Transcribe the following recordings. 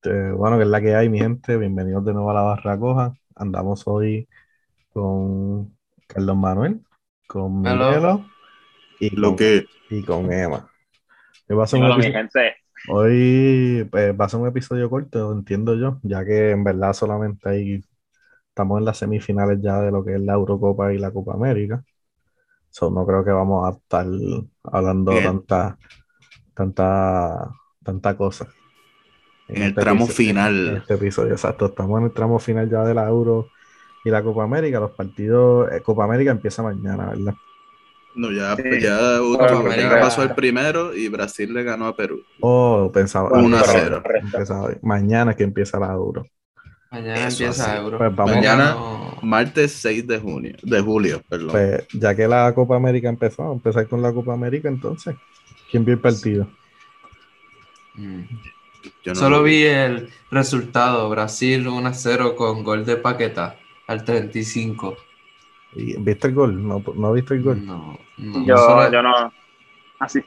Este, bueno, que es la que hay, mi gente. Bienvenidos de nuevo a la Barra Coja. Andamos hoy con Carlos Manuel, con Hello. Miguelo y Lo con, que y con Emma. Hoy va a ser un episodio, gente. hoy, pues, va a ser un episodio corto, entiendo yo, ya que en verdad solamente hay, estamos en las semifinales ya de lo que es la Eurocopa y la Copa América. So, no creo que vamos a estar hablando Bien. tanta, tanta, tanta cosa. En el tramo episodio- final. en este episodio, exacto. Estamos en el tramo final ya de la Euro y la Copa América. Los partidos, eh, Copa América empieza mañana, ¿verdad? no, ya, Sí. ya, Bueno, ya América- pasó el primero y Brasil le ganó a Perú. Oh, pensaba. Uno a pensaba- cero. empezaba hoy. Mañana es que empieza la Euro. Mañana Eso empieza así. Euro. Pues vamos- Mañana- Martes 6 de junio, de julio, perdón. Pues ya que la Copa América empezó, vamos a empezar con la Copa América entonces. ¿Quién vio el partido? Mm. Yo no Solo lo vi el resultado. Brasil 1-0 con gol de Paqueta al 35. ¿Y- ¿Viste el gol? ¿No, no viste el gol? No, no, Yo, solo- yo no. Así.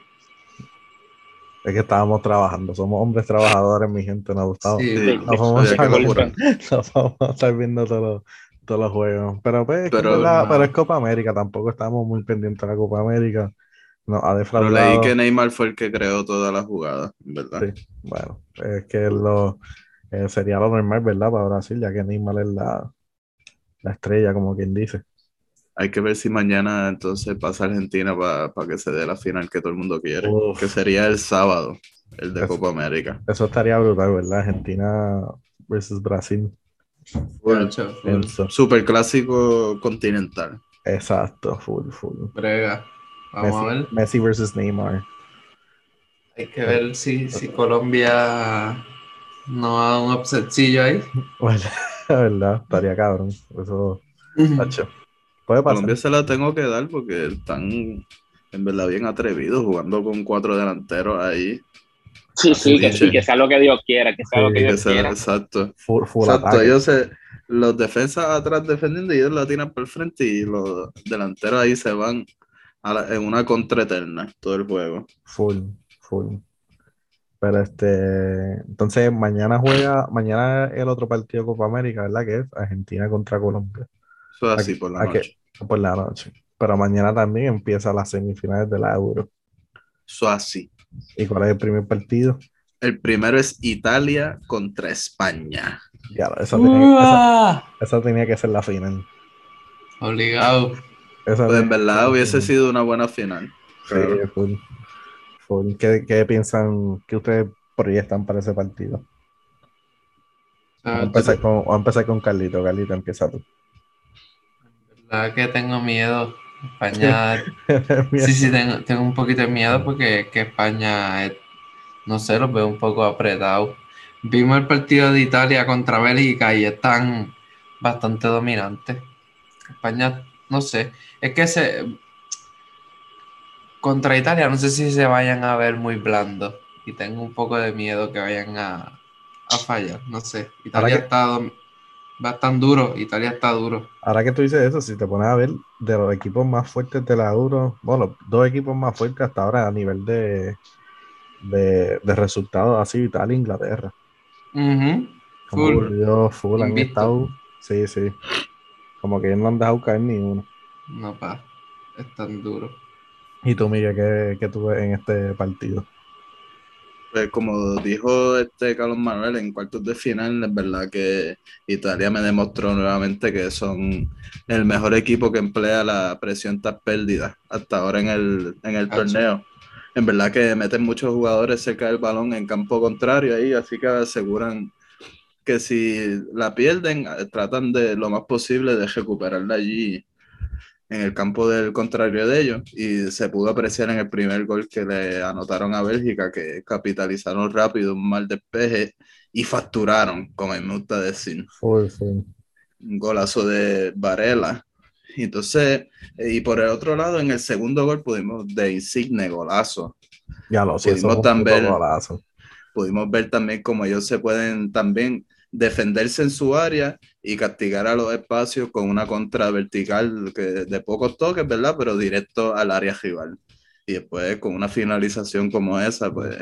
Es que estábamos trabajando. Somos hombres trabajadores, mi gente. Nos gustaba. Sí, Sí, No vamos a había que estar, laburar. no vamos a estar viendo todos los, todos los juegos. Pero, pues, es que Pero- es la- pero es Copa América. Tampoco estamos muy pendientes de la Copa América. Nos ha Pero defraudado. leí que Neymar fue el que creó toda la jugada, ¿verdad? Sí, bueno, es que lo, eh, sería lo normal, ¿verdad? Para Brasil, ya que Neymar es la, la estrella, como quien dice. Hay que ver si mañana entonces pasa Argentina para que se dé la final que todo el mundo quiere, Uf. que sería el sábado, el de Eso. Copa América. Eso estaría brutal, ¿verdad? Argentina versus Brasil. Eso. Super clásico continental. Exacto, full, full. Brega. Vamos a ver. Messi, Messi versus Neymar. Hay que ver si, si Colombia no da un upsetcillo ahí. Bueno, la verdad, estaría cabrón. Eso, tacho. Puede pasar. Colombia se la tengo que dar porque están en verdad bien atrevidos jugando con cuatro delanteros ahí. Sí, sí, que sí, que sea lo que Dios quiera, que sea Sí, lo que Que Dios quiera. exacto. Full, full Exacto, ataque. ellos se, los defensas atrás defendiendo y ellos la tiran por el frente y los delanteros ahí se van a la- en una contra eterna todo el juego. Full, full. Pero este, entonces mañana juega, mañana el otro partido de Copa América, ¿verdad? Que es Argentina contra Colombia. Eso es así Aquí- por la aquí- noche. por la noche. Pero mañana también empieza las semifinales de la Euro. Eso así. ¿Y cuál es el primer partido? El primero es Italia contra España. Ya, esa tenía, esa, ¡Uah! esa tenía que ser la final. Obligado. Esa Pues en que verdad hubiese final. sido una buena final. Sí, full, full. ¿Qué, qué piensan, qué ustedes proyectan para ese partido? Vamos a Ah, empezar con, vamos a empezar con Carlito. Carlito, empieza tú. La verdad que tengo miedo. España. Sí, sí, tengo, tengo un poquito de miedo porque que España, es- no sé, los veo un poco apretados. Vimos el partido de Italia contra Bélgica y están bastante dominantes. España, no sé, es que se contra Italia no sé si se vayan a ver muy blandos y tengo un poco de miedo que vayan a, a fallar, no sé. Italia que- está va tan duro, Italia está duro. Ahora que tú dices eso, si te pones a ver de los equipos más fuertes de la Euro, bueno, los dos equipos más fuertes hasta ahora a nivel de, de, de resultados ha sido Italia e Inglaterra. Ujú, Como Full. ellos full han estado, sí, sí. Como que ellos no han dejado caer ni uno. No, pa, es tan duro. Y tú, Miguel, ¿qué, qué tú ves en este partido? Pues como dijo este Carlos Manuel en cuartos de final, es verdad que Italia me demostró nuevamente que son el mejor equipo que emplea la presión tras pérdida hasta ahora en el, en el Cacho. torneo. En verdad que meten muchos jugadores cerca del balón en campo contrario ahí, así que aseguran que si la pierden, eh, tratan de lo más posible de recuperarla allí en el campo del contrario de ellos y se pudo apreciar en el primer gol que le anotaron a Bélgica que capitalizaron rápido un mal despeje y facturaron, como me gusta decir, un golazo de Varela. Y entonces, eh, y por el otro lado, en el segundo gol pudimos de Insigne golazo. Ya lo sé, Pudimos también- golazo. Pudimos ver también cómo ellos se pueden también defenderse en su área y castigar a los espacios con una contra vertical que, de pocos toques, ¿verdad? Pero directo al área rival. Y después con una finalización como esa, pues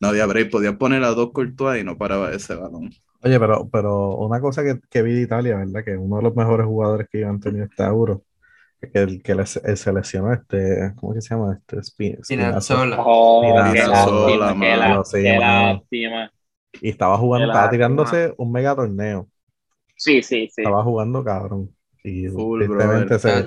No había break, podías poner a dos Courtois y no paraba ese balón. Oye, pero, pero una cosa que, que vi de Italia, ¿verdad? Que uno de los mejores jugadores que han tenido este Euro, que el que le se- seleccionó este, ¿cómo que se llama? Este Spi- Spinazzola. Spinazzola. Oh, Mira, qué lástima, mano, qué lástima. Y estaba jugando, estaba lástima. tirándose un mega torneo. Sí, sí, sí. Estaba jugando cabrón. Y Full, tristemente se,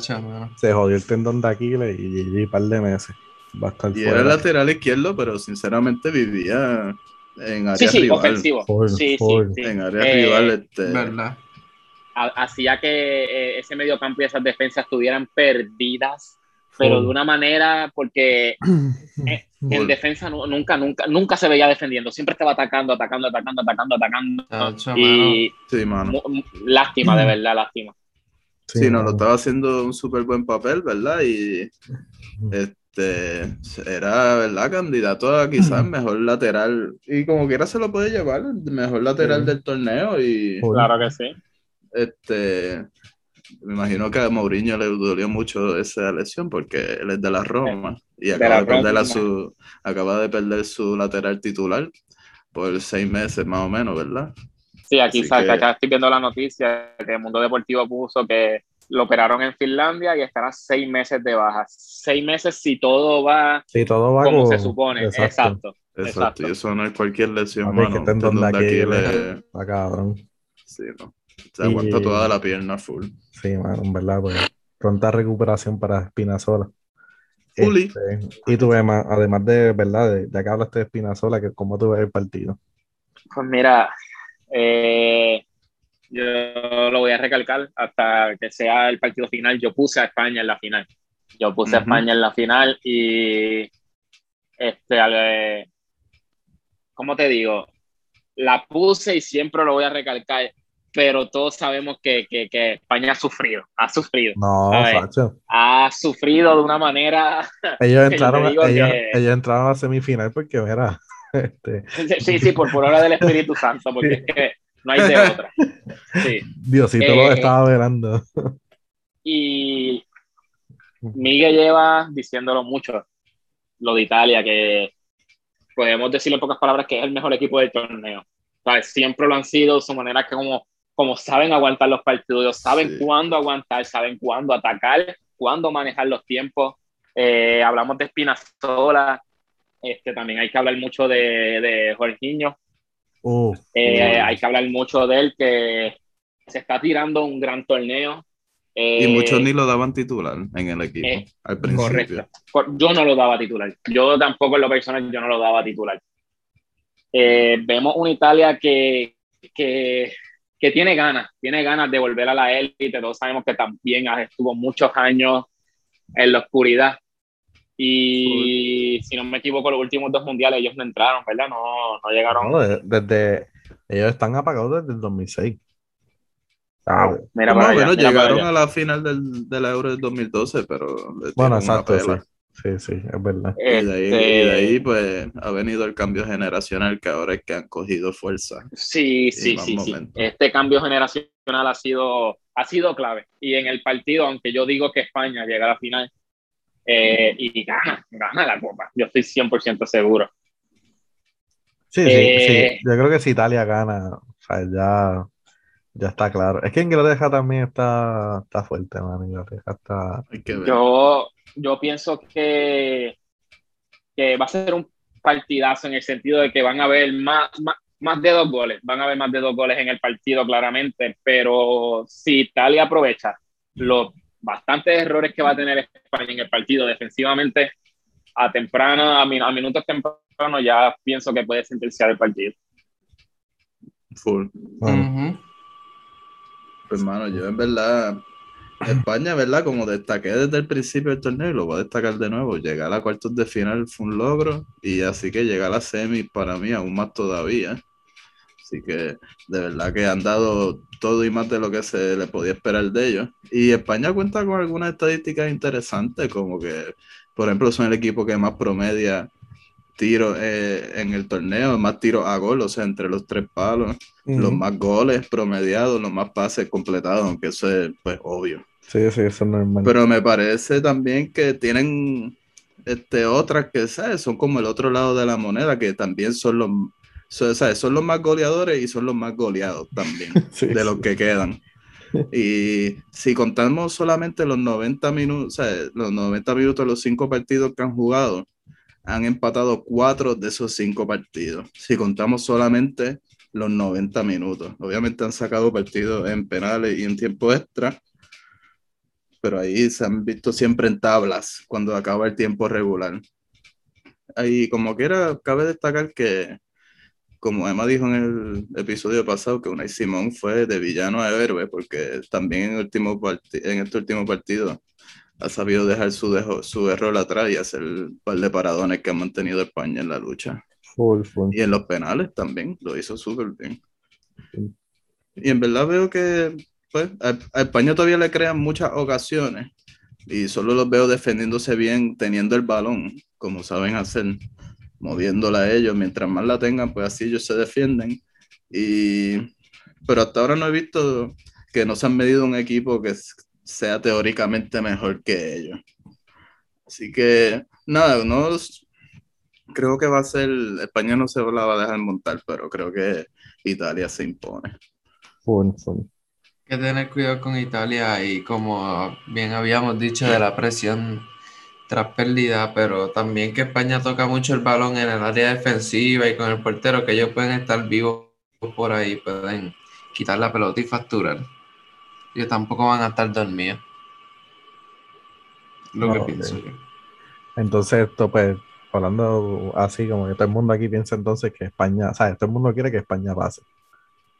se jodió el tendón de Aquiles y GG un par de meses. Va a estar Y fuera. era lateral izquierdo, pero sinceramente vivía en área Sí, sí, rival. ofensivo. Full, Sí, sí, sí. En área Eh, rival, este, ¿Verdad? ha- hacía que eh, ese medio campo y esas defensas estuvieran perdidas, pero de una manera, porque en defensa nu- nunca, nunca, nunca se veía defendiendo, siempre estaba atacando, atacando, atacando, atacando, atacando. Chacho, Y sí, mano. lástima, de verdad, lástima. Sí, no, lo estaba haciendo un súper buen papel, ¿verdad? Y este era, ¿verdad? Candidato a quizás mejor lateral. Y como quiera se lo puede llevar, el mejor lateral Sí. del torneo. Y. Claro que sí. este me imagino que a Mourinho le dolió mucho esa lesión porque él es de la Roma y De acaba la de, perder a Roma. su, acaba de perder su lateral titular por seis meses más o menos, ¿verdad? Sí, aquí que- acá estoy viendo la noticia que el Mundo Deportivo puso que lo operaron en Finlandia y estará seis meses de baja. Seis meses si todo va Sí, todo va como como- se supone. Exacto. Exacto. Exacto, Exacto. y eso no es cualquier lesión, Papi, mano. que Aquiles. Aquiles, Está cabrón. sí, no. Se aguanta Y- toda la pierna full. Sí, mano, en verdad, pues. Pronta recuperación para Espinazola. Fully. Este, y tú, Emma, además de, ¿verdad? De, ya que hablaste de Espinazola, que ¿cómo tú ves el partido? Pues mira, eh, yo lo voy a recalcar hasta que sea el partido final. Yo puse a España en la final. Yo puse a Ujú. España en la final y este, al- ¿cómo te digo? La puse y siempre lo voy a recalcar, pero todos sabemos que, que, que España ha sufrido, ha sufrido, No. Sacho. ha sufrido de una manera, Ellos entraron, ellos, que- ellos entraron a la semifinal porque, mira, este, sí, sí, por, por obra del Espíritu Santo, porque es que no hay de otra. Sí. Diosito Eh, lo estaba velando. Y Miguel lleva diciéndolo mucho, lo de Italia, que podemos decirle en pocas palabras que es el mejor equipo del torneo. ¿Sabes? Siempre lo han sido, su manera que como, como saben aguantar los partidos, saben Sí. cuándo aguantar, saben cuándo atacar, cuándo manejar los tiempos. Eh, hablamos de Spinazzola, este, también hay que hablar mucho de, de Jorginho, Uh, Eh, Uh. hay que hablar mucho de él, que se está tirando un gran torneo. Y Eh, muchos ni lo daban titular en el equipo eh, al principio. Correcto. Yo no lo daba titular. Yo tampoco en lo personal, yo no lo daba titular. Eh, vemos una Italia que, que, que tiene ganas, tiene ganas de volver a la élite. Todos sabemos que también estuvo muchos años en la oscuridad. Y si no me equivoco, los últimos dos mundiales ellos no entraron, ¿verdad? No, no llegaron. no, de- desde, ellos están apagados desde el 2006. Ah, Mira Más para o allá, menos mira para llegaron allá. a la final del, del Euro del 2012, pero bueno, exacto, sí. Sí, sí, es verdad. Y de, ahí, Este, y de ahí, pues, ha venido el cambio generacional que ahora es que han cogido fuerza. Sí, sí, sí, sí. Este cambio generacional ha sido, ha sido clave. Y en el partido, aunque yo digo que España llega a la final eh, y gana, gana la copa. Yo estoy 100% seguro. Sí, sí, Eh, sí. Yo creo que si Italia gana, o sea, ya, ya está claro. Es que Inglaterra también está, está fuerte, man. Inglaterra está. Hay que ver. Yo, yo pienso que, que va a ser un partidazo en el sentido de que van a haber más, más, más de dos goles. Van a haber más de dos goles en el partido, claramente. Pero si Italia aprovecha los bastantes errores que va a tener España en el partido defensivamente, a temprano, a, min- a minutos tempranos, ya pienso que puede sentenciar el partido. Full. Ujú. Pues, yo en verdad, España, ¿verdad? Como destaqué desde el principio del torneo y lo voy a destacar de nuevo, llegar a cuartos de final fue un logro y así que llegar a la semi para mí aún más todavía. Así que de verdad que han dado todo y más de lo que se le podía esperar de ellos. Y España cuenta con algunas estadísticas interesantes, como que, por ejemplo, son el equipo que más promedia tiros eh, en el torneo, más tiros a gol, o sea, entre los tres palos los más goles promediados, los más pases completados, aunque eso es pues obvio. Sí, sí, eso es normal. Pero me parece también que tienen este, otras que ¿sabes? son como el otro lado de la moneda, que también son los, son, son los más goleadores y son los más goleados también, de los que quedan. Y si contamos solamente los 90 minutos, los 90 minutos, los cinco partidos que han jugado, han empatado cuatro de esos cinco partidos. Si contamos solamente los 90 minutos. Obviamente han sacado partidos en penales y en tiempo extra, pero ahí se han visto siempre en tablas cuando acaba el tiempo regular. Ahí, como quiera, cabe destacar que, como Emma dijo en el episodio pasado, que Unai Simón fue de villano a héroe, porque también en, último en este último partido ha sabido dejar su, su error atrás y hacer el par de paradones que ha mantenido España en la lucha. Y en los penales también lo hizo súper bien. Y en verdad veo que pues, a, España todavía le crean muchas ocasiones y solo los veo defendiéndose bien, teniendo el balón, como saben hacer, moviéndola a ellos. Mientras más la tengan, pues así ellos se defienden. Y, pero hasta ahora no he visto que no se han medido un equipo que sea teóricamente mejor que ellos. Así que nada, no creo que va a ser, España no se la va a dejar montar, pero creo que Italia se impone. Hay que tener cuidado con Italia y como bien habíamos dicho de la presión tras pérdida, pero también que España toca mucho el balón en el área defensiva y con el portero, que ellos pueden estar vivos por ahí, pueden quitar la pelota y facturar. Ellos tampoco van a estar dormidos. Lo que pienso yo. Entonces, esto pues hablando así, como que todo el mundo aquí piensa entonces que España, ¿sabes? Todo el mundo quiere que España pase.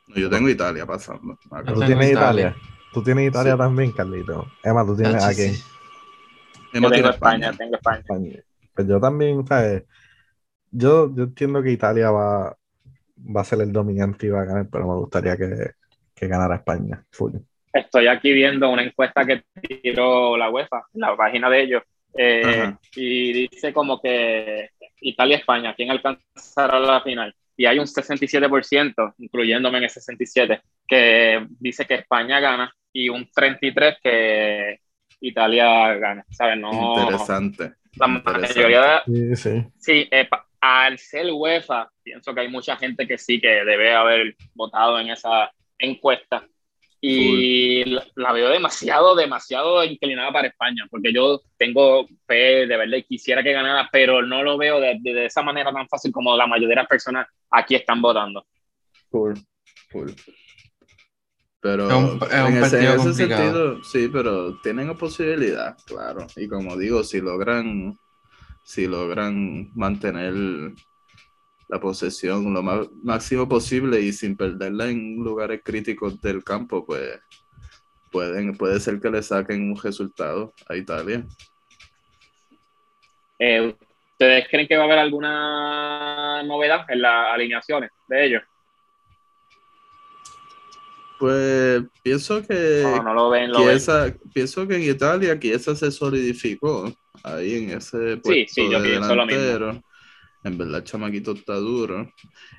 Yo tengo Italia pasando. ¿Tú tienes Italia? ¿Tú tienes Italia también, Carlito? Emma, ¿tú tienes a quién? Emma tengo España, tengo España. Pues yo también, ¿sabes? Yo, yo entiendo que Italia va, va a ser el dominante y va a ganar, pero me gustaría que, que ganara España. Estoy aquí viendo una encuesta que tiró la UEFA, en la página de ellos, eh, y dice como que Italia-España, ¿quién alcanzará la final? Y hay un 67%, incluyéndome en ese 67%, que dice que España gana y un 33% que Italia gana. ¿sabes? No, Interesante. La mayoría de, Sí, sí. Eh, al ser UEFA, pienso que hay mucha gente que sí que debe haber votado en esa encuesta y la, veo demasiado, demasiado inclinada para España, porque yo tengo fe de verdad y quisiera que ganara, pero no lo veo de, de, esa manera tan fácil como la mayoría de las personas aquí están votando. Cool, cool. Pero en, ese, sentido, sí, pero tienen posibilidad, claro. Y como digo, si logran, si logran mantener la posesión lo más, máximo posible y sin perderla en lugares críticos del campo, pues pueden, puede ser que le saquen un resultado a Italia. Eh, ¿Ustedes creen que va a haber alguna novedad en las alineaciones de ellos? Pues pienso que, no, lo ven, pienso que en Italia esa se solidificó ahí en ese puesto sí, sí, yo pienso lo mismo. En verdad, el chamaquito está duro.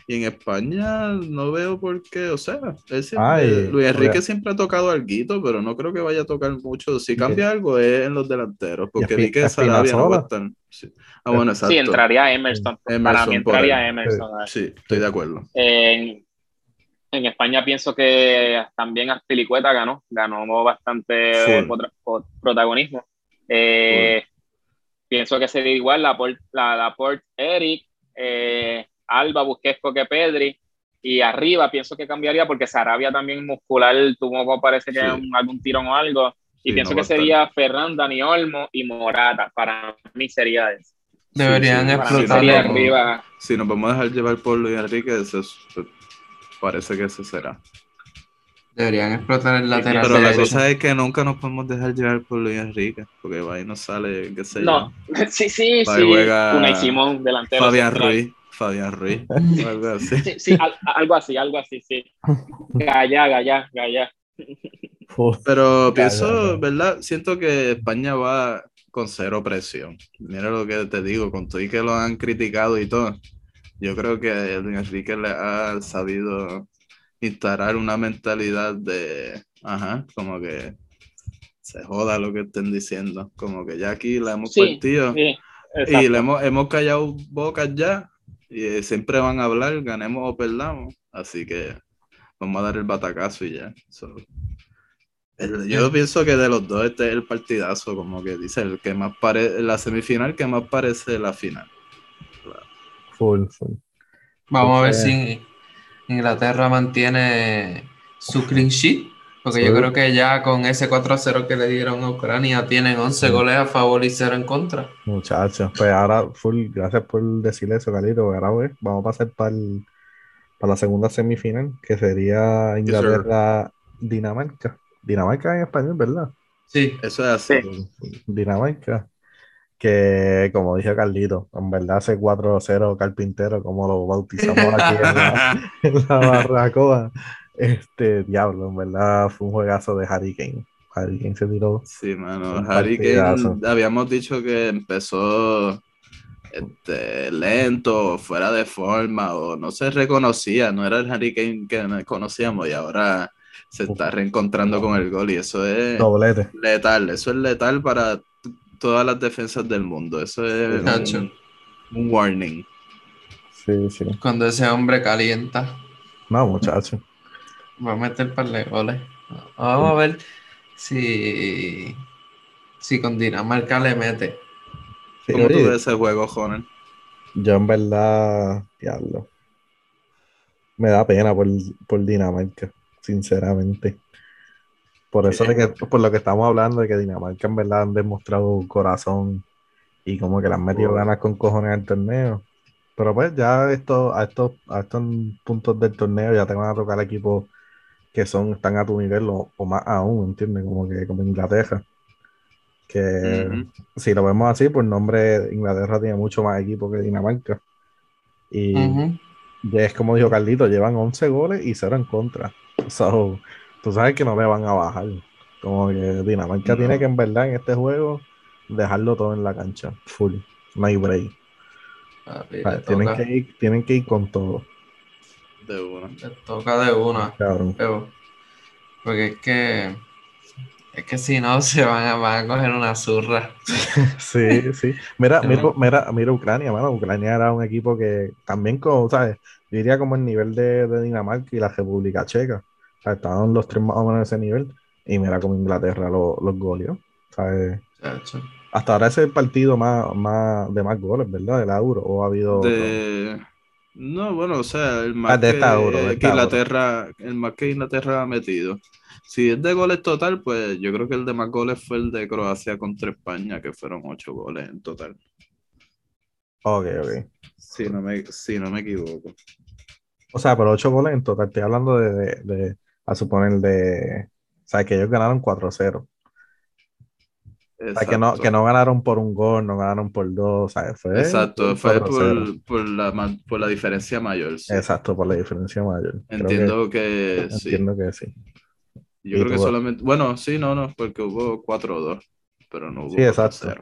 Y en España no veo por qué, o sea, Luis Enrique siempre ha tocado algo, pero no creo que vaya a tocar mucho. Si cambia algo es en los delanteros, porque vi que Sarabia no va a estar. Sí. Ah, bueno, exacto. Sí, entraría Emerson. Para mí entraría Emerson. Sí, estoy de acuerdo. En, en España pienso que también Aspilicueta ganó, ganó bastante protagonismo. Eh, pienso que sería igual la Port, la, Eric, eh, Alba, Busquets, que Pedri. Y arriba pienso que cambiaría porque Sarabia también muscular tuvo parece que algún tirón o algo. Y pienso que sería Ferran, Dani Olmo y Morata. Para mí sería eso. Deberían explotar. arriba. Si nos vamos a dejar llevar por Luis Enrique, eso parece que eso será. Deberían explotar el lateral. Pero la cosa es que nunca nos podemos dejar llevar por Luis Enrique, porque ahí no sale, qué sé No, sí, sí, sí. Una Simón, delantero. Fabián Ruiz. Fabián Ruiz. algo así. Sí, sí, algo así, algo así, sí. Gaya, Gaya, Gaya. Pero pienso, ¿verdad? Siento que España va con cero presión. Mira lo que te digo, con todo y que lo han criticado y todo. Yo creo que Luis Enrique le ha sabido instalar una mentalidad de, ajá, como que se joda lo que estén diciendo, como que ya aquí la hemos partido, y le hemos, hemos callado bocas ya y siempre van a hablar, ganemos o perdamos. Así que vamos a dar el batacazo y ya. yo pienso que de los dos este es el partidazo, como que dice, el que más parece, la semifinal que más parece la final. Full, full. Vamos a ver si Inglaterra mantiene su clean sheet, porque yo creo que ya con ese 4-0 que le dieron a Ucrania tienen 11 goles a favor y 0 en contra. Muchachos, pues ahora, full, gracias por decir eso, Calito. Ahora vamos a pasar para la segunda semifinal, que sería Inglaterra-Dinamarca. Dinamarca en español, ¿verdad? Sí, eso es así. Dinamarca que como dije Carlito, en verdad ese 4-0 carpintero, como lo bautizamos aquí en la, en barracoa, este diablo, en verdad fue un juegazo de Harry Kane. Harry Kane se tiró. Sí, mano, Harry Kane habíamos dicho que empezó este, lento, fuera de forma, o no se reconocía, no era el Harry Kane que conocíamos y ahora se está reencontrando con el gol y eso es letal, eso es letal para todas las defensas del mundo. Eso es un, warning. Sí, sí. Cuando ese hombre calienta. No, muchacho. Va a meter par de goles. Vamos a ver si, si con Dinamarca le mete. ¿Cómo tú ves ese juego, Jonen? Yo en verdad, diablo. Me da pena por, por Dinamarca, sinceramente. Por eso de que, por lo que estamos hablando, de que Dinamarca en verdad han demostrado corazón y como que le han metido ganas con cojones al torneo. Pero pues ya esto, a estos, a estos puntos del torneo ya te van a tocar equipos que son, están a tu nivel o, más aún, ¿entiendes? Como que como Inglaterra. Que si lo vemos así, por nombre, Inglaterra tiene mucho más equipo que Dinamarca. Y es como dijo Carlito, llevan 11 goles y 0 en contra. So, tú sabes que no le van a bajar. Como que Dinamarca tiene que en verdad en este juego dejarlo todo en la cancha, full, no hay break. tienen, que ir, tienen que ir con todo. De una. toca de una. porque es que es que si no se van a, van a coger una zurra. sí, sí. Mira, mira, mira, mira Ucrania, mano. Ucrania era un equipo que también, como, ¿sabes? diría como el nivel de, de Dinamarca y la República Checa estaban los tres más o menos en ese nivel. Y mira como Inglaterra los, los goles. Hasta ahora ese es el partido más, más de más goles, ¿verdad? Del Euro. ¿O ha habido.? No, bueno, o sea, el más, ah, que, Inglaterra, el más que Inglaterra ha metido. Si es de goles total, pues yo creo que el de más goles fue el de Croacia contra España, que fueron ocho goles en total. Ok, ok. Si no me, si no me equivoco. O sea, pero ocho goles en total. Estoy hablando de a suponer de, o sea, que ellos ganaron 4-0. O sea, que no, que no ganaron por un gol, no ganaron por dos, ¿sabes? Fue Exacto, fue por, por, la, por la diferencia mayor. Exacto, por la diferencia mayor. Entiendo que, sí. Entiendo que sí. Yo creo que solamente, bueno, sí, no, no, porque hubo 4-2, pero no hubo Sí, exacto.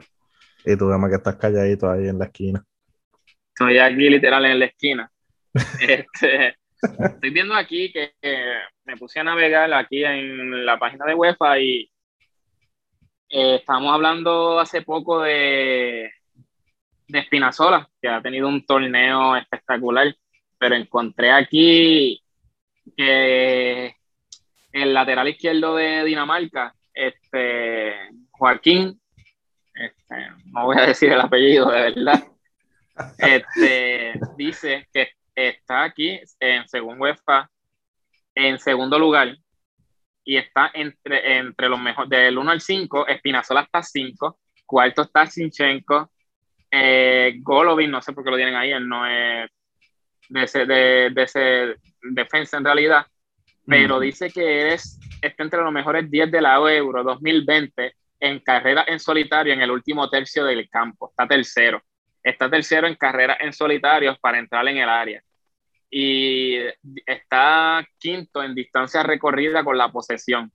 Y tú, además que estás calladito ahí en la esquina. Estoy aquí literal en la esquina. este, Estoy viendo aquí que, me puse a navegar aquí en la página de UEFA y eh, estamos hablando hace poco de, de Espinazola, que ha tenido un torneo espectacular, pero encontré aquí que el lateral izquierdo de Dinamarca, este Joaquín, este, no voy a decir el apellido de verdad, este, dice que está aquí, en según UEFA, en segundo lugar y está entre, entre los mejores, del 1 al 5, Espinazola está 5, cuarto está Sinchenko, eh, Golovin, no sé por qué lo tienen ahí, él no es de ese, de, ese defensa en realidad, pero dice que eres, está entre los mejores 10 de la Euro 2020 en carrera en solitario en el último tercio del campo, está tercero está tercero en carrera en solitarios para entrar en el área. Y está quinto en distancia recorrida con la posesión.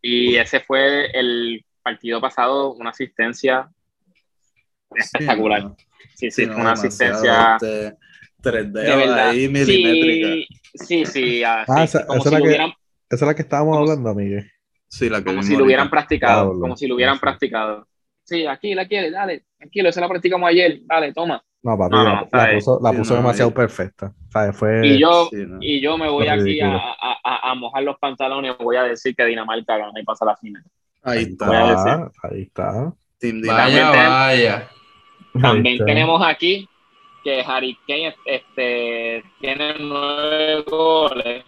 Y ese fue el partido pasado, una asistencia espectacular. Sí, sí, una asistencia. Este, tres dedos ahí milimétrica. Sí, sí, ah, esa, como si lo hubieran, esa, es la que estábamos hablando, Miguel. Sí, la que como si lo hubieran practicado, como si lo hubieran practicado. Sí, aquí la quiere, dale, tranquilo, esa la practicamos ayer, dale, toma. No, papi, la, puso, demasiado no, perfecta. Fue, y, yo, y yo me voy aquí a, a, a, mojar los pantalones, voy a decir que Dinamarca gana y pasa la final. Ahí, está, ahí está. Vaya. También tenemos aquí que Harry Kane este, tiene nueve goles.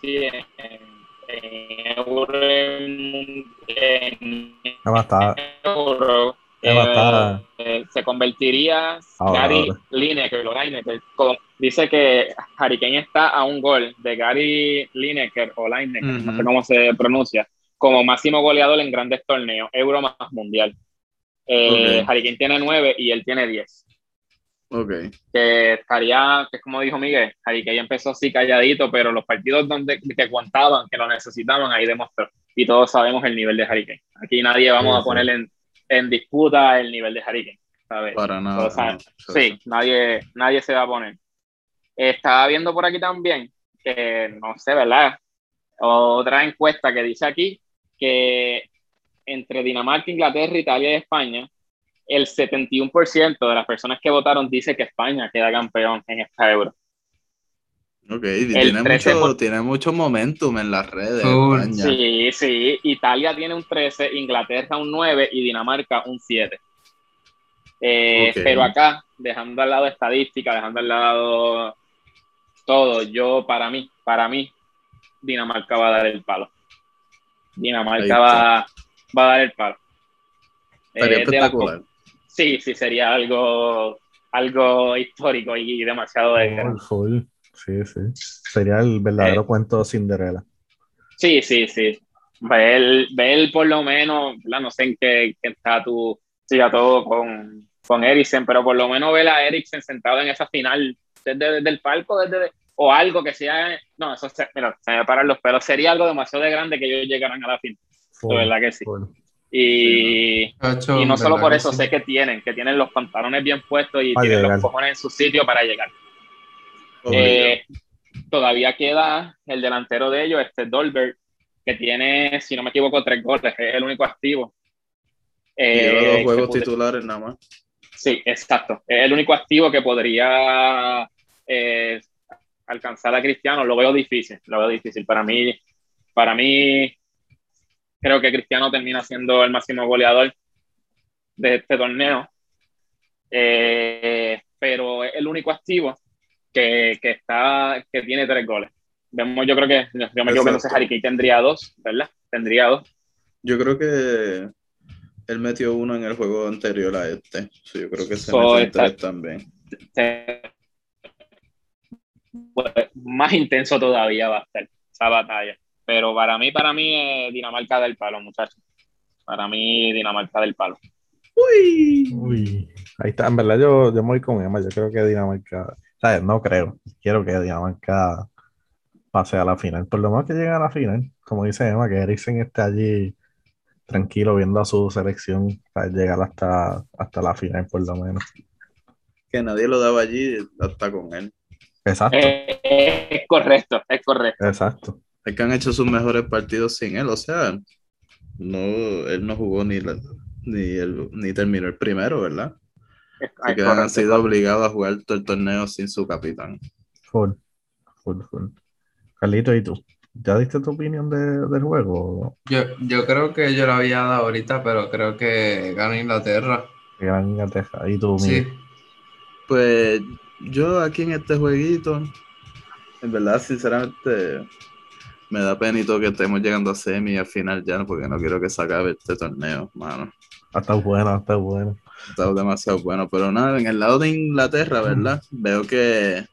100. Eh, eh, eh, se convertiría Gary Lineker, dice que Harry Kane está a un gol de Gary Lineker o Lineker, no sé cómo se pronuncia, como máximo goleador en grandes torneos, Euro más Mundial. Eh, Harry Kane tiene nueve y él tiene diez. Okay. Que estaría, que es como dijo Miguel, Harry Kane empezó así calladito, pero los partidos donde que contaban, que lo necesitaban, ahí demostró. Y todos sabemos el nivel de Harry Kane. Aquí nadie vamos a ponerle en, en, disputa el nivel de Harry Kane. ¿sabes? Para nada. sí, nadie, nadie se va a poner. Estaba viendo por aquí también que, no sé, ¿verdad? Otra encuesta que dice aquí que entre Dinamarca, Inglaterra, Italia y España, el 71% de las personas que votaron dice que España queda campeón en esta euro. Ok, tiene mucho, tiene mucho momentum en las redes. Sí, sí. Italia tiene un 13, Inglaterra un 9 y Dinamarca un 7. Eh, pero acá, dejando al lado estadística, dejando al lado todo, yo para mí, para mí, Dinamarca va a dar el palo. Dinamarca va, va, a dar el palo. Sería eh, espectacular. Sí, sí, sería algo, algo histórico y demasiado de Sí, sí. Sería el verdadero eh. cuento de Cinderella. Sí, sí, sí. Ver, ver por lo menos, no sé en qué, qué estatus siga todo con, con Eriksen, pero por lo menos ver a Eriksen sentado en esa final desde, el palco, desde, o algo que sea, no, eso se, mira, se me paran los pelos, sería algo demasiado grande que ellos llegaran a la final. de verdad que sí. Y, y no solo por eso, sé que tienen, que tienen los pantalones bien puestos y tienen los cojones en su sitio para llegar. Eh, todavía queda el delantero de ellos, este Dolberg, que tiene, si no me equivoco, tres goles, es el único activo. Eh, los juegos titulares nada más. Sí, exacto. Es el único activo que podría eh, alcanzar a Cristiano. Lo veo difícil, lo veo difícil. Para mí, para mí, creo que Cristiano termina siendo el máximo goleador de este torneo. pero es el único activo que, que, está, que tiene tres goles. Vemos, yo creo que, yo me equivoco, sé, Harry Kane tendría dos, ¿verdad? Tendría dos. Yo creo que él metió uno en el juego anterior a este. yo creo que se metió tres también. Pues, más intenso todavía va a ser esa batalla. Pero para mí, para mí, es Dinamarca del palo, muchachos. Para mí, Dinamarca del palo. Uy. Uy. Ahí está. En verdad, yo, yo me voy con Emma. Yo creo que Dinamarca no creo. Quiero que Dinamarca pase a la final. Por lo menos que llegue a la final. Como dice Emma, que Eriksen esté allí tranquilo viendo a su selección para llegar hasta, hasta la final, por lo menos. Que nadie lo daba allí hasta con él. Exacto. Eh, es correcto, es correcto. Exacto. Es que han hecho sus mejores partidos sin él, o sea, no, él no jugó ni, ni, ni terminó el primero, ¿verdad? Así que han sido obligados a jugar todo el torneo sin su capitán. Full, full, full. Carlito, ¿y tú? ¿Ya diste tu opinión de, del juego? Yo, yo creo que yo lo había dado ahorita, pero creo que gana Inglaterra. gana Inglaterra. ¿Y tú, Sí. Pues yo aquí en este jueguito, en verdad, sinceramente, me da penito que estemos llegando a semi al final ya, porque no quiero que se acabe este torneo, mano. Está bueno, está bueno. Está demasiado bueno, pero nada, en el lado de Inglaterra, ¿verdad? Veo que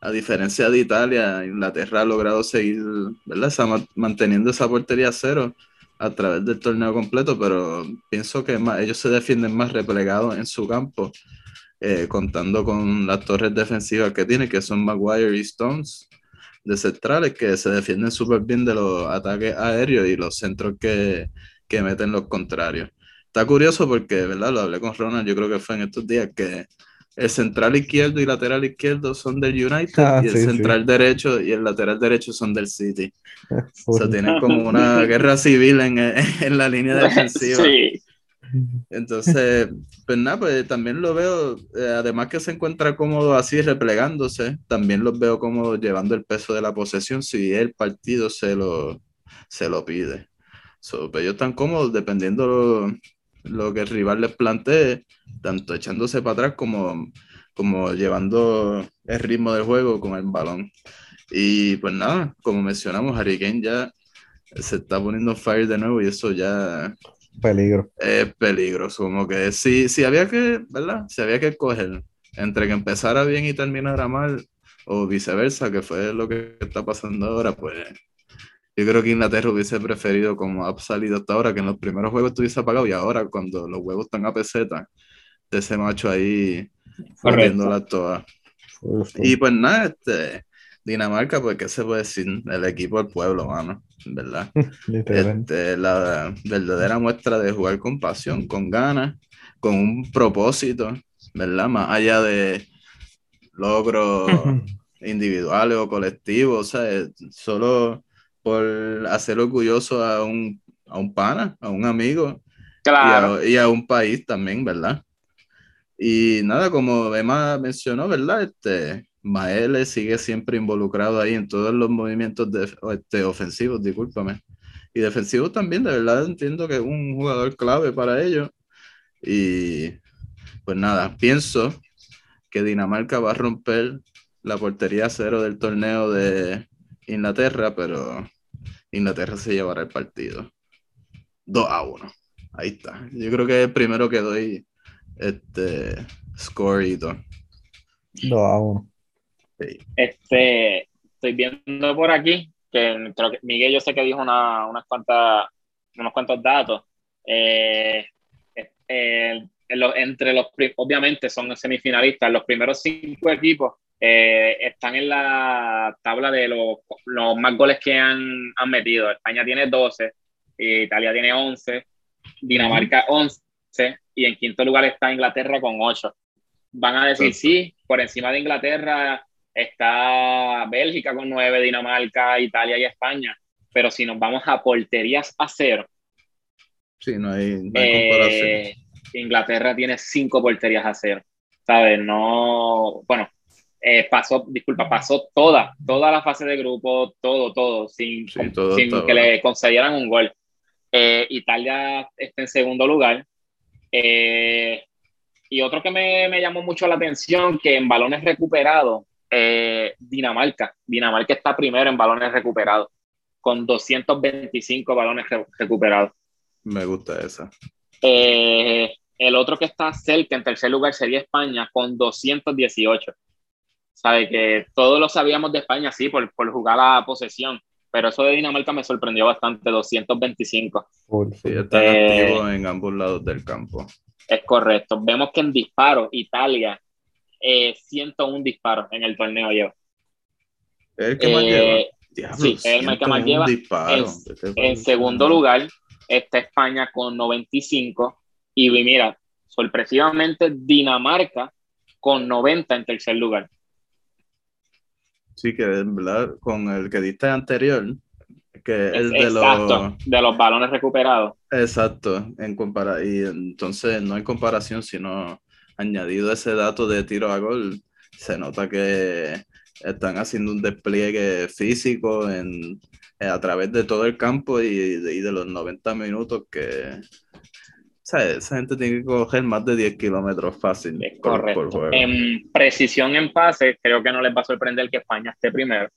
a diferencia de Italia, Inglaterra ha logrado seguir, ¿verdad? manteniendo esa portería cero a través del torneo completo, pero pienso que ellos se defienden más replegados en su campo, eh, contando con las torres defensivas que tienen, que son Maguire y Stones de centrales, que se defienden súper bien de los ataques aéreos y los centros que, que meten los contrarios está curioso porque, ¿verdad? Lo hablé con Ronald, yo creo que fue en estos días, que el central izquierdo y lateral izquierdo son del United ah, y el central derecho y el lateral derecho son del City. o sea, tienen como una guerra civil en, en la línea defensiva. Sí. Entonces, pues nada, pues también lo veo, eh, además que se encuentra cómodo así replegándose, también los veo cómodo llevando el peso de la posesión si el partido se lo, se lo pide. So, pues ellos están cómodos dependiendo lo, lo, que el rival les plantee, tanto echándose para atrás como, como llevando el ritmo del juego con el balón. Y pues nada, como mencionamos, Harry Kane ya se está poniendo fire de nuevo y eso ya Peligro. Es peligroso, como que si, si había que, ¿verdad? Si había que escoger entre que empezara bien y terminara mal, o viceversa, que fue lo que está pasando ahora, pues yo creo que Inglaterra hubiese preferido, como ha salido hasta ahora, que en los primeros juegos estuviese apagado y ahora cuando los huevos están a peseta, de ese macho ahí corriendo la toa. Y pues nada, este, Dinamarca, pues, ¿qué se puede decir? El equipo del pueblo, mano, ¿verdad? este, la verdadera muestra de jugar con pasión, con ganas, con un propósito, ¿verdad? Más allá de logros individuales o colectivos, o sea, solo por hacer orgulloso a un, a un pana, a un amigo claro. y, a, y a un país también, ¿verdad? Y nada, como Emma mencionó, ¿verdad? Este, Maele sigue siempre involucrado ahí en todos los movimientos de, este, ofensivos, discúlpame. Y defensivos también, de verdad entiendo que es un jugador clave para ellos. Y pues nada, pienso que Dinamarca va a romper la portería cero del torneo de Inglaterra, pero Inglaterra se llevará el partido. 2 a 1. Ahí está. Yo creo que es el primero que doy este score y todo. 2 a 1. Este, estoy viendo por aquí que creo que Miguel yo sé que dijo una, unas cuantas, unos cuantos datos. Eh, eh, entre los, obviamente son semifinalistas, los primeros cinco equipos eh, están en la tabla de los, los más goles que han, han, metido. España tiene 12, Italia tiene 11, Dinamarca 11 y en quinto lugar está Inglaterra con 8. Van a decir, sí, por encima de Inglaterra está Bélgica con nueve, Dinamarca, Italia y España. Pero si nos vamos a porterías a cero. Sí, no hay, no hay comparación. Eh, Inglaterra tiene cinco porterías a cero. ¿Sabes? No. Bueno, eh, pasó, disculpa, pasó toda, toda la fase de grupo, todo, todo, sin, sin que le concedieran un gol. Eh, Italia está en segundo lugar. y otro que me, me, llamó mucho la atención, que en balones recuperados, eh, Dinamarca. Dinamarca está primero en balones recuperados, con 225 balones recuperados. Me gusta esa. Eh, el otro que está cerca, en tercer lugar, sería España, con 218. Sabe que todos lo sabíamos de España, sí, por, por jugar la posesión, pero eso de Dinamarca me sorprendió bastante, 225. Sí, están eh, activos en ambos lados del campo. Es correcto. Vemos que en disparo, Italia eh, 101 disparos en el torneo lleva. ¿El que más lleva? Eh, sí, el que más lleva. En, segundo lugar está España con 95 y mira, sorpresivamente Dinamarca con 90 en tercer lugar. Sí, que verdad, con el que diste anterior, que es de los... de los balones recuperados. Exacto, en compara y entonces no hay comparación, sino añadido ese dato de tiro a gol, se nota que están haciendo un despliegue físico en, eh, a través de todo el campo y de, los 90 minutos que esa gente tiene que coger más de 10 kilómetros fácil por, juego. En precisión en pase, creo que no les va a sorprender que España esté primero,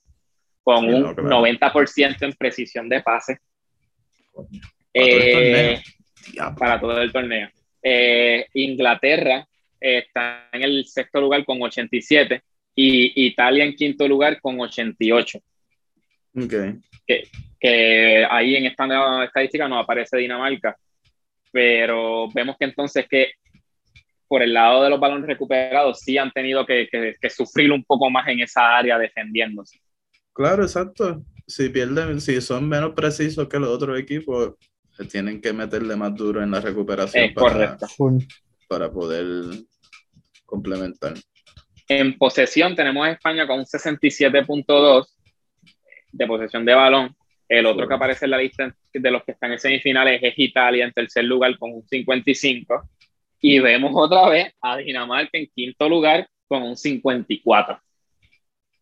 con un 90% en precisión de pase. Eh, para todo el torneo. Eh, Inglaterra está en el sexto lugar con 87 y Italia en quinto lugar con 88. Okay. Que, que ahí en esta estadística no aparece Dinamarca, pero vemos que entonces que por el lado de los balones recuperados sí han tenido que, que, sufrir un poco más en esa área defendiéndose. Claro, exacto. Si pierden, si son menos precisos que los otros equipos, tienen que meterle más duro en la recuperación. Es para, correcto para poder complementar. En posesión tenemos a España con un 67.2 de posesión de balón El otro que aparece en la lista de los que están en semifinales es Italia en tercer lugar con un 55. Y vemos otra vez a Dinamarca en quinto lugar con un 54.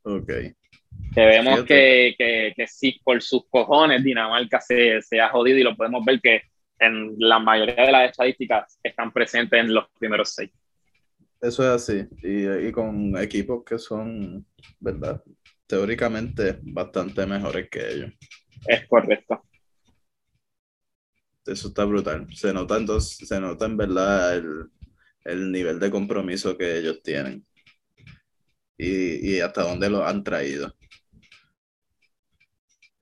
Ok. Que vemos que, que, que, sí, por sus cojones, Dinamarca se, se ha jodido y lo podemos ver que en la mayoría de las estadísticas están presentes en los primeros seis. Eso es así, y, y, con equipos que son, ¿verdad? Teóricamente bastante mejores que ellos. Es correcto. Eso está brutal. Se nota entonces, se nota en verdad el, el nivel de compromiso que ellos tienen y, y hasta dónde lo han traído.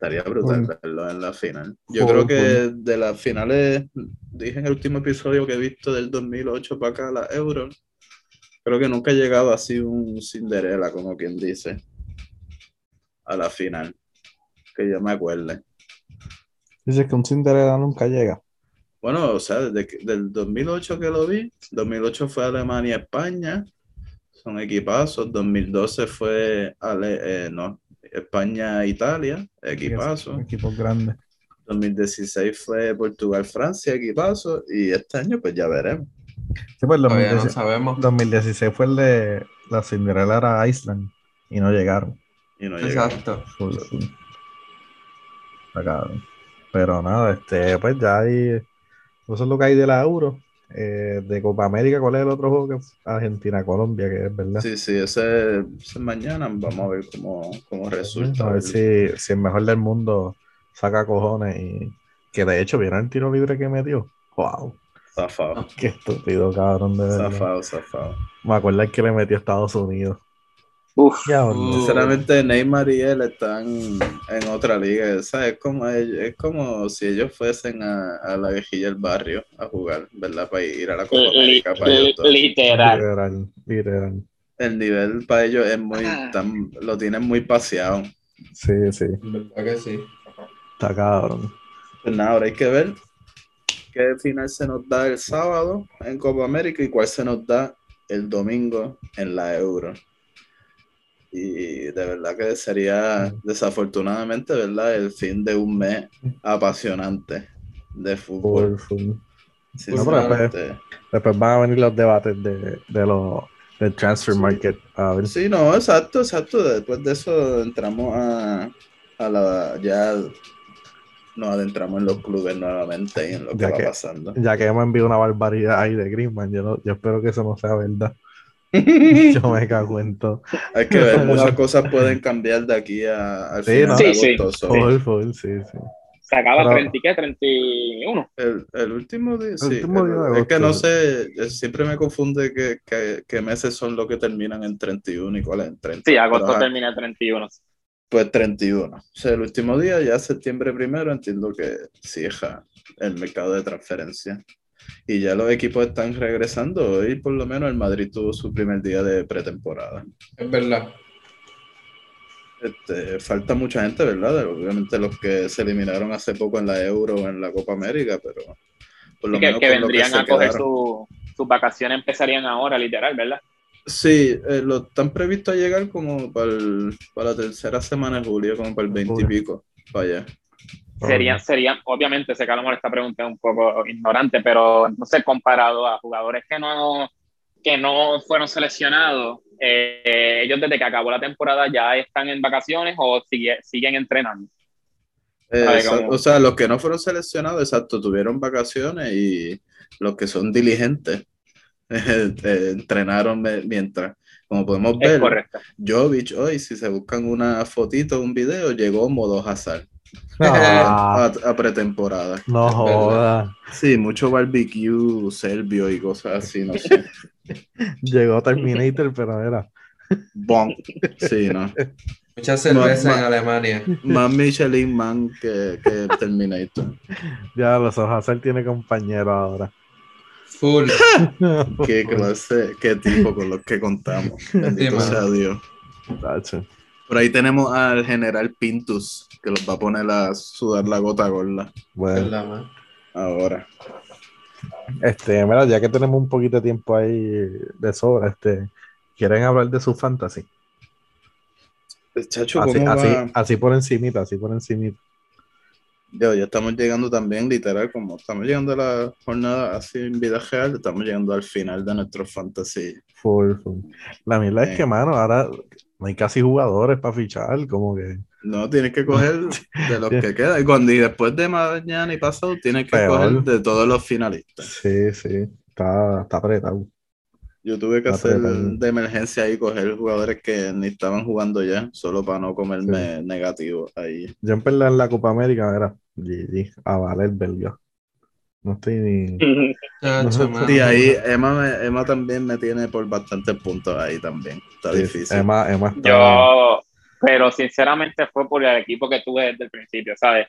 Estaría brutal verlo en la final. Yo creo que de las finales, dije en el último episodio que he visto del 2008 para acá, la Euro, creo que nunca ha llegado así un Cinderella, como quien dice, a la final. Que yo me acuerde. Dice que un Cinderella nunca llega. Bueno, o sea, desde del 2008 que lo vi, 2008 fue Alemania-España, son equipazos, 2012 fue, Ale, eh, no, España-Italia, equipazo. Equipos grandes. 2016 fue Portugal-Francia, equipazo, y este año pues ya veremos. Sí, pues Todavía 2016, no sabemos. 2016 fue el de la Cinderella era Island y no llegaron. Y no. Exacto. Full, full. Está cabrón. Pero nada, este, pues ya hay. Eso es lo que hay de la Euro. Eh, de Copa América, ¿cuál es el otro juego que Argentina-Colombia? Que es verdad. Sí, sí, ese, ese es mañana, vamos a ver cómo, cómo resulta. A ver si, si el mejor del mundo saca cojones y que de hecho vieron el tiro libre que metió. Wow, Zafado, qué estúpido, cabrón, de verdad. zafado, zafado. Me acuerdo el que le metió a Estados Unidos. Uf, Ya. Sinceramente, Neymar y él están en otra liga. ¿sabes? Es, como, es como si ellos fuesen a, a la vejilla del barrio a jugar, ¿verdad? Para ir a la Copa li- América. Para ellos dos. literal. literal, literal. El nivel para ellos es muy, tan- lo tienen muy paseado. Sí, sí, ¿Verdad que sí? está cabrón. Pues nada, ahora hay que ver qué final se nos da el sábado en Copa América y cuál se nos da el domingo en la Euro. Y de verdad que sería desafortunadamente, ¿verdad? El fin de un mes apasionante de fútbol. Full, full. Sinceramente. Después van a venir los debates de, de los del transfer market. A ver. Sí, no, exacto, exacto. Después de eso entramos a, a la ya nos adentramos en los clubes nuevamente y en lo que Ya va que- pasando. Ya que hemos enviado una barbaridad ahí de Griezmann, yo, no- yo espero que eso no sea verdad. Yo me cago en todo. Hay que ver, muchas cosas pueden cambiar de aquí a, al Sí, final ¿no? de Sí, sí. agosto. so, Full, full, sí, sí. Se acaba Pero- 30 y qué, 31. el, el último día, sí, último día de el- es que no agosto. sé, siempre me confunde que, que, que meses son los que terminan en 31 y cuáles en 30. Sí, agosto Pero, termina el 31. Pues 31. O sea, el último día, ya septiembre primero, entiendo que cierra el mercado de transferencia. Y ya los equipos están regresando. Hoy, por lo menos, el Madrid tuvo su primer día de pretemporada. Es verdad. Este, falta mucha gente, ¿verdad? Obviamente los que se eliminaron hace poco en la Euro o en la Copa América, pero por lo que, menos que con lo vendrían se a coger quedaron. su- sus vacaciones, empezarían ahora, literal, ¿verdad? Sí, eh, lo están previsto a llegar como para, el- para la tercera semana de julio, como para el 20 y pico. Vaya. Serían, serían, obviamente, sé que a lo mejor esta pregunta es un poco ignorante, pero no sé, comparado a jugadores que no, que no fueron seleccionados, eh, ellos desde que acabó la temporada ya están en vacaciones o sigue- siguen entrenando. Eh, o sea, los que no fueron seleccionados, exacto, tuvieron vacaciones y los que son diligentes eh, eh, entrenaron mientras. Como podemos ver. Jovic hoy, si se buscan una fotito, un video, llegó modo Hazard Ah, a, a pretemporada. no joda. Sí, mucho barbecue serbio y cosas así, no sé. Llegó Terminator, pero era. Bon. Sí, no. Mucha cerveza en Alemania. Más Michelin Man que, que Terminator. Ya los Hazard tiene compañero ahora. Full. Qué clase, qué tipo con los que contamos. Bendito sea Dios. Tacho. Por ahí tenemos al general Pintus, que los va a poner a sudar la gota gorda Bueno, ahora. este, mira, ya que tenemos un poquito de tiempo ahí de sobra, este, ¿quieren hablar de su fantasy? Chacho, Así, ¿cómo así, va? así por encimita, así por encimita. Yo, ya estamos llegando también, literal, como estamos llegando a la jornada así en vida real, estamos llegando al final de nuestro fantasy. Full, full. La mierda es Eh. que, mano, ahora no hay casi jugadores para fichar, como que No, tienes que coger de los que quedan. Y, cuando, y después de mañana y pasado, tienes que Peor. coger de todos los finalistas. sí, sí, está, está apretado. Yo tuve que Está hacer apretado. de emergencia ahí, coger jugadores que ni estaban jugando ya, solo para no comerme negativo ahí. Yo en en la Copa América era GG, a valer belga. No estoy ni. Chacho, mano. Y ahí Emma, me- Emma también me tiene por bastantes puntos ahí también. Está Sí, difícil. Emma, Emma está. Yo, pero sinceramente fue por el equipo que tuve desde el principio, ¿sabes?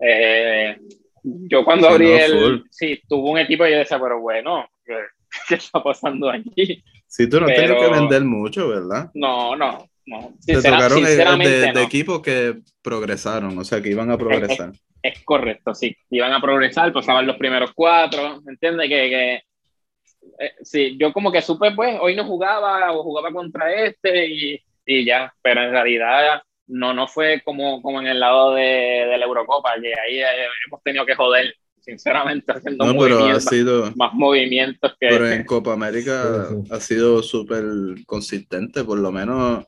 Eh, yo cuando Sí, abrí no, el... full. Sí, tuvo un equipo y yo decía, pero bueno, ¿qué, qué está pasando aquí? Si tú no tienes pero- que vender mucho, ¿verdad? No, no, no. Te Sincera- sinceramente de, de no. equipos que progresaron, o sea, que iban a progresar. Es correcto, sí. Iban a progresar, pasaban los primeros cuatro, ¿entiendes? Que, que eh, sí, yo como que supe, pues, hoy no jugaba o jugaba contra este y, y ya, pero en realidad no, no fue como, como en el lado de, de la Eurocopa, que ahí eh, hemos tenido que joder, sinceramente, haciendo No, pero ha sido, más movimientos que... pero en Copa América Sí, sí. ha sido súper consistente, por lo menos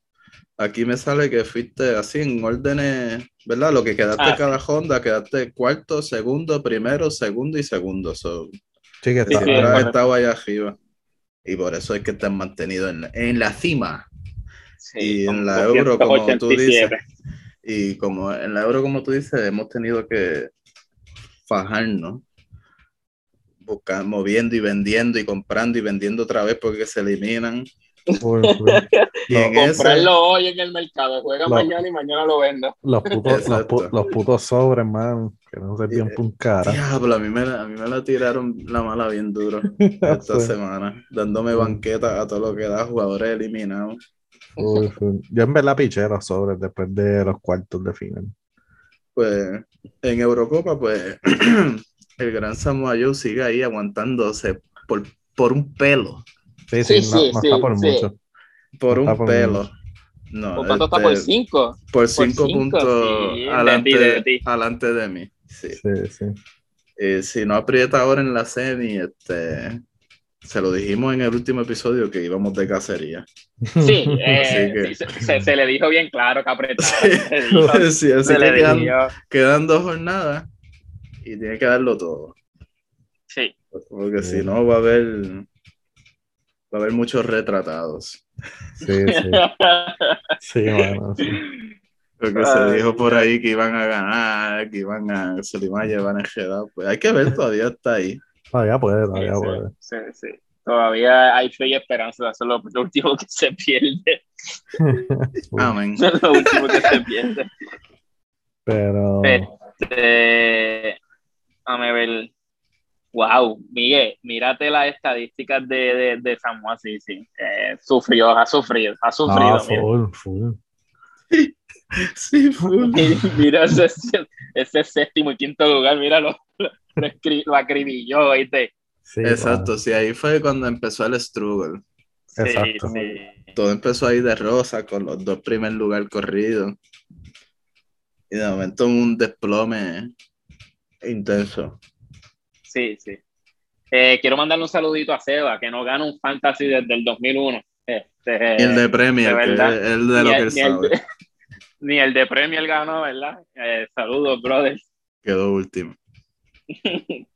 aquí me sale que fuiste así en órdenes, ¿verdad? Lo que quedaste Ah, cada Honda, quedaste cuarto, segundo, primero, segundo y segundo. So, Sí, que Sí, está. sí, siempre has correcto. estado ahí arriba. Y por eso es que te has mantenido en, en la cima. sí, y con en la Euro, como tú 287. dices, Y como en la Euro, como tú dices, hemos tenido que fajarnos, buscar, moviendo y vendiendo y comprando y vendiendo otra vez porque se eliminan. Y en ese, Comprarlo hoy en el mercado, juega mañana y mañana lo vendo. Los putos, los, Exacto. pu- los putos sobres, man. Que no se bien Eh, por un cara. diablo, a mí, me la, a mí me la tiraron la mala bien duro esta Sí. semana, dándome Mm. banqueta a todo lo que da, jugadores eliminados. Yo en verdad piché los sobres después de los cuartos de final. Pues en Eurocopa, pues el gran Samoa Joe sigue ahí aguantándose por, por un pelo, Sí, sí, Sí, no, sí, no sí, está por sí. mucho. por un por pelo. No, ¿Por cuánto está por este, 5? Por cinco cinco, puntos sí, de alante, ti, de ti. alante de mí. Sí. Sí, sí. Y si no aprieta ahora en la semi, este, se lo dijimos en el último episodio que íbamos de cacería. Sí, eh, Así que- sí, se, se- se le dijo bien claro que apretara. Sí, Se, dijo, sí, así se que le quedan, dijo. quedan dos jornadas y tiene que darlo todo. Sí, Porque Sí. si no va a haber va a haber muchos retratados. Sí, sí. Sí, mano, sí. Porque Ay, se dijo por ahí que iban a ganar, que iban a, se lo iban a llevar en Jeddah. Pues hay que ver, todavía está ahí. Todavía puede, sí, todavía puede. sí, sí, sí. Todavía hay fe y esperanza. Eso es lo, lo último que se pierde. Amén. Eso es lo último que se pierde. Pero Este, Déjame ver. Wow, Miguel, mírate las estadísticas de, de, de Samoa, sí, sí. Eh, sufrió, ha sufrido, ha sufrido. mira. full, full. Sí, full. Y mira ese, ese séptimo y quinto lugar, míralo, lo, lo, lo acribilló, ¿viste? Sí, Exacto, sí, ahí fue cuando empezó el struggle. Sí, Exacto. sí. Todo empezó ahí de rosa con los dos primer lugar corridos. Y de momento un desplome intenso. Sí, sí. Eh, quiero mandarle un saludito a Seba, que no gana un fantasy desde el 2001. Este, Y el de Premier, de que verdad. es el de ni lo que el- él ni el sabe. de- ni el de Premier ganó, ¿verdad? Eh, saludos, brother. Quedó último.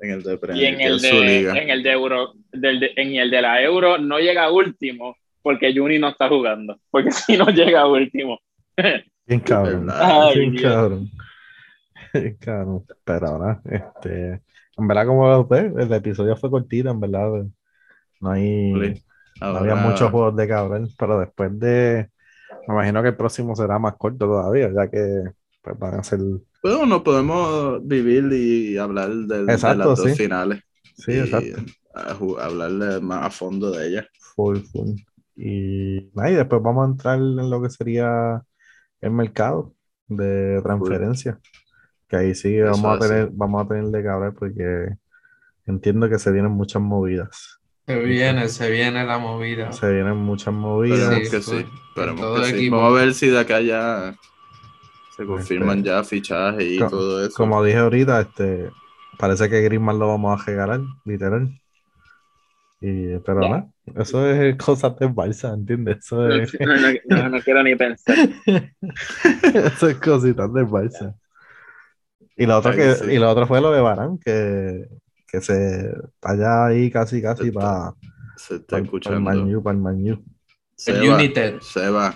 En el de Y Premier, en que el de, liga. en el de Euro, del de- en el de la Euro no llega último porque Juni no está jugando. Porque si no llega último. Bien cabrón. Ay, Bien Dios. cabrón. Bien cabrón. Pero ahora, este, en verdad, como usted, el episodio fue cortito, en verdad. No hay, Sí. no Ahora- había muchos juegos de cabrón, pero después de, me imagino que el próximo será más corto todavía, ya que pues, van a ser, Bueno, no podemos vivir y hablar del- de, Exacto, las dos sí. finales. sí, y exacto, a hablarle más a fondo de ellas. full, full. Y después vamos a entrar en lo que sería el mercado de transferencia, que ahí sí Eso vamos a tener, vamos a tener de cabrón porque entiendo que se vienen muchas movidas. Se viene, se viene la movida. Se vienen muchas movidas. Sí, que sí. Que sí. Vamos a ver si de acá ya Se confirman Este, ya fichajes y co- todo eso. Como dije ahorita, este, parece que Griezmann lo vamos a regalar, literal. Y, pero Ya. nada, eso es cosas de Barça, ¿entiendes? Eso No, es, no, no, no quiero ni pensar. eso es cositas de Barça. Y lo otro Ay, que, sí. y lo otro fue lo de Barán, que, que se está ya ahí casi casi para Se está el escuchando. Man U, para el Man U. El Seba, United. Seba,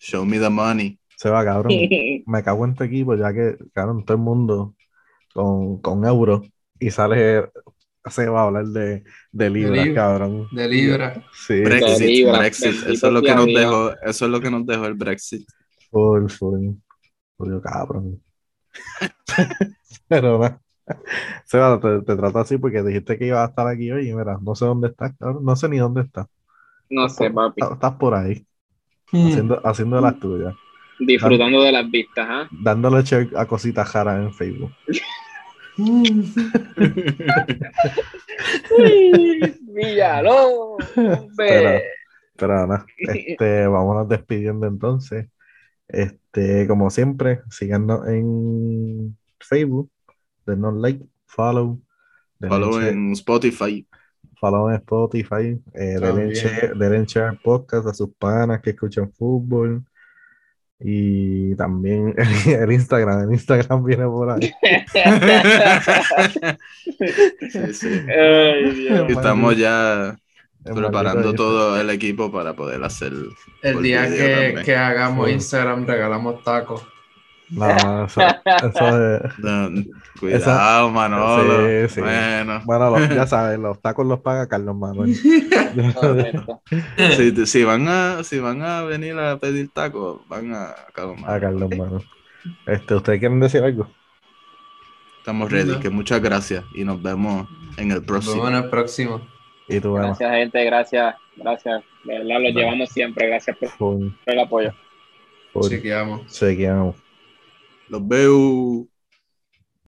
show me the money. Se va, cabrón. Me cago en tu equipo, ya que, cabrón, todo el mundo con, con euro y sale, se va a hablar de, de libras, libra. cabrón. De Libra. Sí, Brexit, Libra, Brexit. Eso es lo que nos dejó, eso es lo que nos dejó el Brexit. full, full. Full, cabrón. Pero nada. Seba, te, te trato así porque dijiste que ibas a estar aquí hoy y mira, no sé dónde estás, cabrón. No sé ni dónde estás. No sé, papi. Estás- Estás por ahí, Mm. haciendo, haciendo las tuyas. Disfrutando de las vistas, ¿ah? Dándole check a cositas raras en Facebook. Villalón, hombre. Pero nada, este, vámonos despidiendo entonces. Este, como siempre, síganos en Facebook, denos like, follow, Follow share- en Spotify. follow en Spotify, eh, denle share, denle share al podcast a sus panas que escuchan fútbol. Y también el Instagram, el Instagram viene por ahí. Sí, sí. Ay, Dios. Y Estamos ya preparando todo el equipo para poder hacer. El día que, hagamos Sí. Instagram regalamos tacos. No, eso, eso es- No, cuidado, Manolo. Sí, sí. Bueno, Bueno, ya saben, los tacos los paga Carlos Manuel. Si, si van a, si van a venir a pedir tacos, van a Carlos A Carlos Manuel. Este, ¿ustedes quieren decir algo? Estamos ready. No. Que muchas gracias y nos vemos en el Nos próximo. vemos en el próximo. Y tú, Emma. Gracias, gente. Gracias. Gracias. De verdad, los llevamos siempre. Gracias por el apoyo. full. Chequeamos. Seguimos. Los veo.